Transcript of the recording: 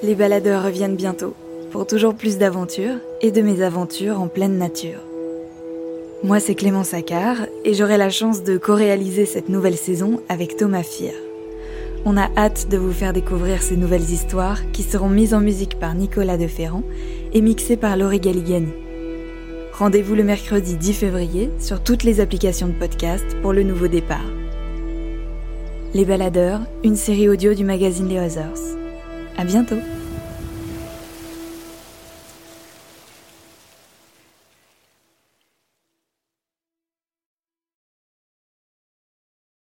Les baladeurs reviennent bientôt, pour toujours plus d'aventures et de mes aventures en pleine nature. Moi, c'est Clément Saccard et j'aurai la chance de co-réaliser cette nouvelle saison avec Thomas Fier. On a hâte de vous faire découvrir ces nouvelles histoires qui seront mises en musique par Nicolas Deferrand et mixées par Laurie Galigani. Rendez-vous le mercredi 10 février sur toutes les applications de podcast pour le nouveau départ. Les Baladeurs, une série audio du magazine Les Others. À bientôt!